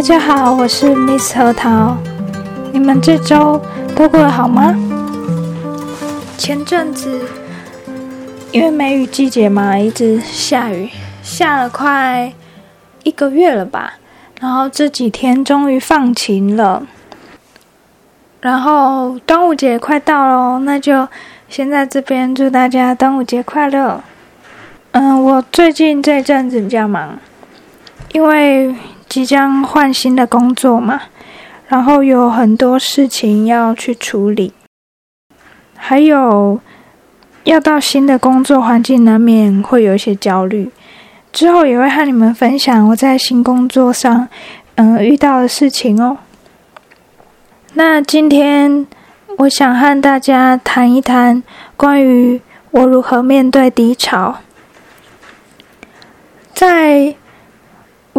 大家好，我是 Miss 核桃。你们这周都过得好吗？前阵子因为梅雨季节嘛，一直下雨，下了快一个月了吧。然后这几天终于放晴了。然后端午节快到喽，那就先在这边祝大家端午节快乐。嗯，我最近这阵子比较忙，因为。即将换新的工作嘛，然后有很多事情要去处理，还有要到新的工作环境，难免会有一些焦虑。之后也会和你们分享我在新工作上，嗯，遇到的事情哦。那今天我想和大家谈一谈关于我如何面对低潮，在。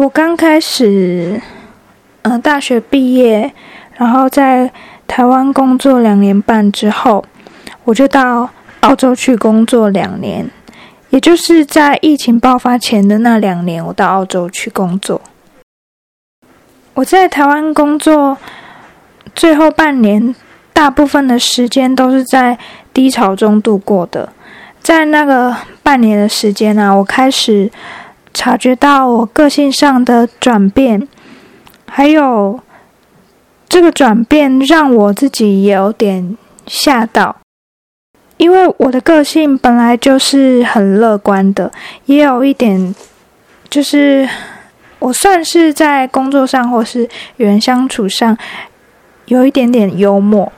我刚开始，嗯，大学毕业，然后在台湾工作两年半之后，我就到澳洲去工作两年，也就是在疫情爆发前的那两年，我到澳洲去工作。我在台湾工作最后半年，大部分的时间都是在低潮中度过的。在那个半年的时间呢，我开始。察觉到我个性上的转变，还有这个转变让我自己有点吓到，因为我的个性本来就是很乐观的，也有一点就是我算是在工作上或是与人相处上有一点点幽默，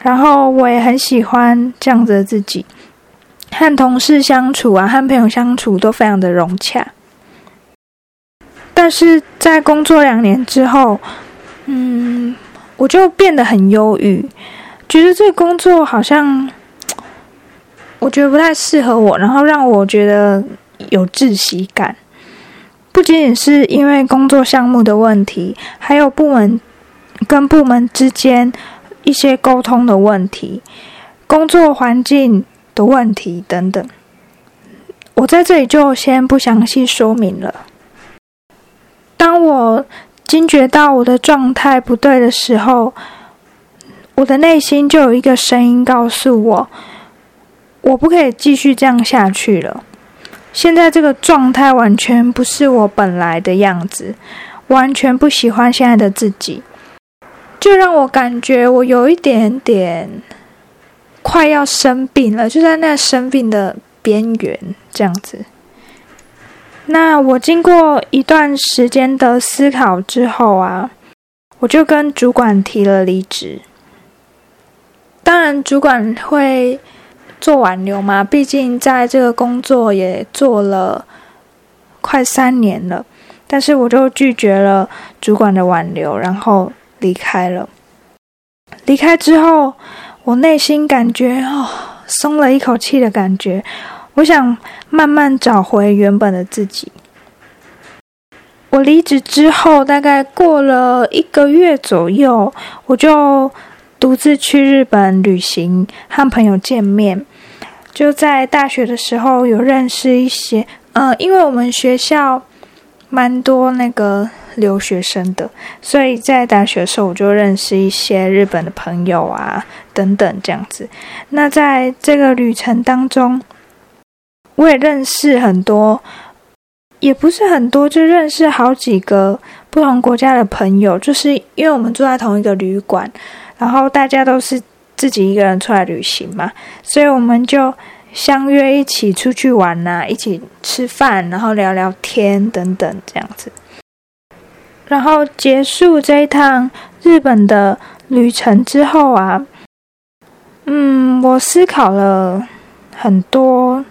然后我也很喜欢这样子的自己，和同事相处啊，和朋友相处都非常的融洽。但是在工作两年之后，嗯，我就变得很忧郁，觉得这个工作好像，我觉得不太适合我，然后让我觉得有窒息感。不仅仅是因为工作项目的问题，还有部门跟部门之间一些沟通的问题、工作环境的问题等等。我在这里就先不详细说明了。当我惊觉到我的状态不对的时候，我的内心就有一个声音告诉我：我不可以继续这样下去了。现在这个状态完全不是我本来的样子，完全不喜欢现在的自己，就让我感觉我有一点点快要生病了，就在那生病的边缘，这样子。那我经过一段时间的思考之后啊，我就跟主管提了离职。当然，主管会做挽留嘛，毕竟在这个工作也做了快三年了。但是，我就拒绝了主管的挽留，然后离开了。离开之后，我内心感觉哦，松了一口气的感觉。我想慢慢找回原本的自己。我离职之后，大概过了一个月左右，我就独自去日本旅行，和朋友见面。就在大学的时候，有认识一些，呃，因为我们学校蛮多那个留学生的，所以在大学的时候，我就认识一些日本的朋友啊，等等这样子。那在这个旅程当中，我也认识很多，也不是很多，就认识好几个不同国家的朋友。就是因为我们住在同一个旅馆，然后大家都是自己一个人出来旅行嘛，所以我们就相约一起出去玩呐，一起吃饭，然后聊聊天等等这样子。然后结束这一趟日本的旅程之后啊，嗯，我思考了很多。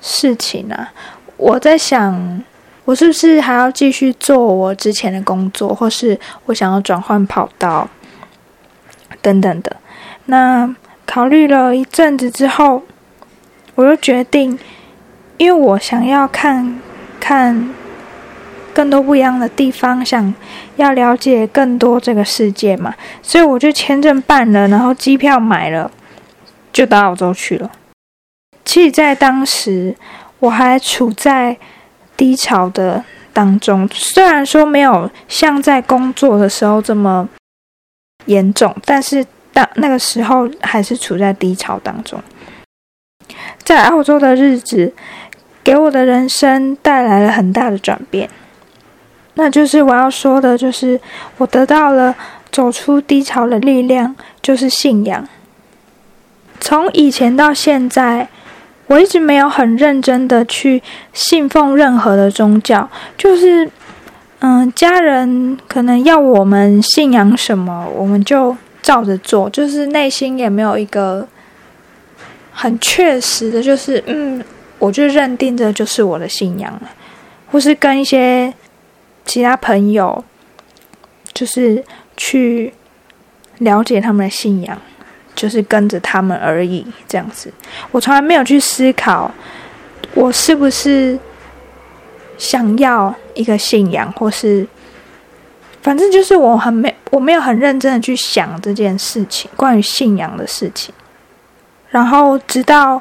事情啊，我在想，我是不是还要继续做我之前的工作，或是我想要转换跑道等等的。那考虑了一阵子之后，我又决定，因为我想要看看更多不一样的地方，想要了解更多这个世界嘛，所以我就签证办了，然后机票买了，就到澳洲去了。其实，在当时，我还处在低潮的当中，虽然说没有像在工作的时候这么严重，但是当那个时候还是处在低潮当中。在澳洲的日子，给我的人生带来了很大的转变。那就是我要说的，就是我得到了走出低潮的力量，就是信仰。从以前到现在，我一直没有很认真的去信奉任何的宗教，就是嗯，家人可能要我们信仰什么，我们就照着做，就是内心也没有一个。很确实的，就是嗯，我就认定这就是我的信仰了，或是跟一些其他朋友，就是去了解他们的信仰，就是跟着他们而已，这样子。我从来没有去思考，我是不是想要一个信仰，或是反正就是我很没，我没有很认真的去想这件事情，关于信仰的事情。然后，直到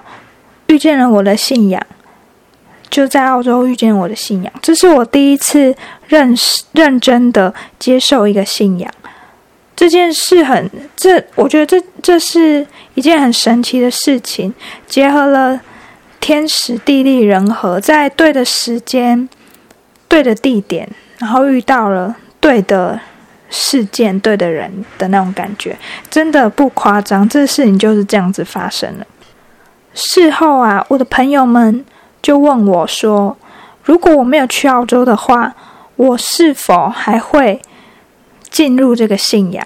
遇见了我的信仰，就在澳洲遇见我的信仰。这是我第一次认识、认真的接受一个信仰。这件事很，这我觉得这这是一件很神奇的事情，结合了天时地利人和，在对的时间、对的地点，然后遇到了对的。事件对的人的那种感觉，真的不夸张。这事情就是这样子发生了。事后啊，我的朋友们就问我说：“如果我没有去澳洲的话，我是否还会进入这个信仰？”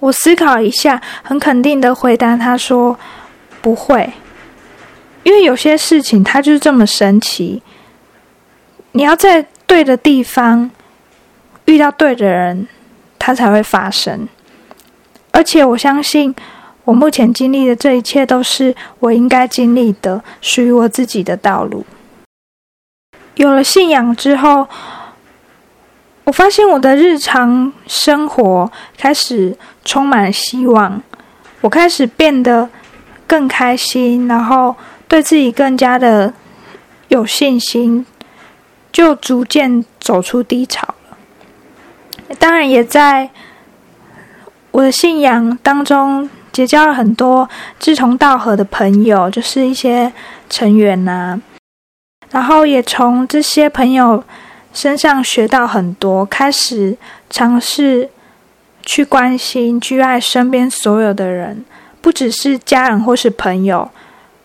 我思考一下，很肯定的回答他说：“不会，因为有些事情它就是这么神奇，你要在对的地方。”遇到对的人，它才会发生。而且我相信，我目前经历的这一切都是我应该经历的，属于我自己的道路。有了信仰之后，我发现我的日常生活开始充满希望，我开始变得更开心，然后对自己更加的有信心，就逐渐走出低潮。当然，也在我的信仰当中结交了很多志同道合的朋友，就是一些成员呐。然后也从这些朋友身上学到很多，开始尝试去关心、去爱身边所有的人，不只是家人或是朋友，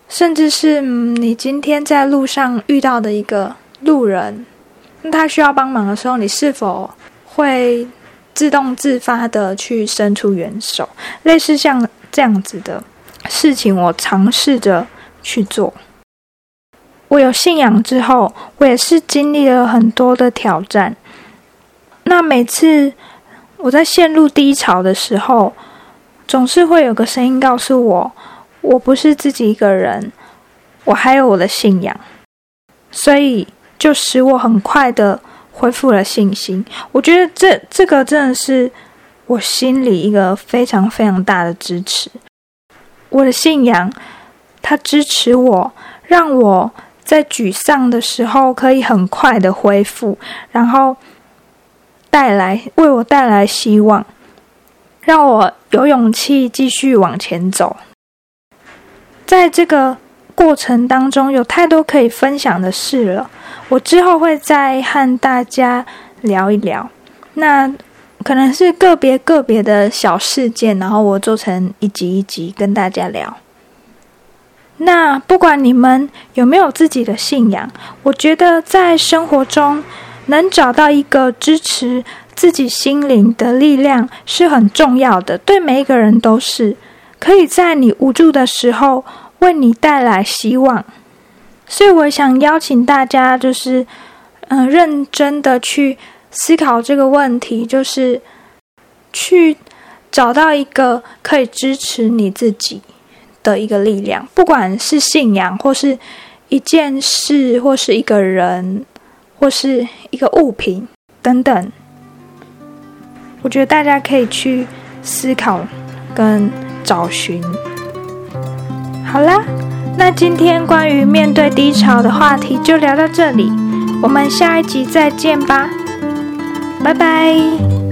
甚至是你今天在路上遇到的一个路人，那他需要帮忙的时候，你是否？会自动自发的去伸出援手，类似像这样子的事情，我尝试着去做。我有信仰之后，我也是经历了很多的挑战。那每次我在陷入低潮的时候，总是会有个声音告诉我，我不是自己一个人，我还有我的信仰，所以就使我很快的。恢复了信心，我觉得这这个真的是我心里一个非常非常大的支持。我的信仰，它支持我，让我在沮丧的时候可以很快的恢复，然后带来为我带来希望，让我有勇气继续往前走。在这个过程当中，有太多可以分享的事了。我之后会再和大家聊一聊，那可能是个别个别的小事件，然后我做成一集一集跟大家聊。那不管你们有没有自己的信仰，我觉得在生活中能找到一个支持自己心灵的力量是很重要的，对每一个人都是可以在你无助的时候为你带来希望。所以，我想邀请大家，就是，嗯，认真的去思考这个问题，就是去找到一个可以支持你自己的一个力量，不管是信仰，或是一件事，或是一个人，或是一个物品等等。我觉得大家可以去思考跟找寻。好啦。那今天关于面对低潮的话题就聊到这里，我们下一集再见吧，拜拜。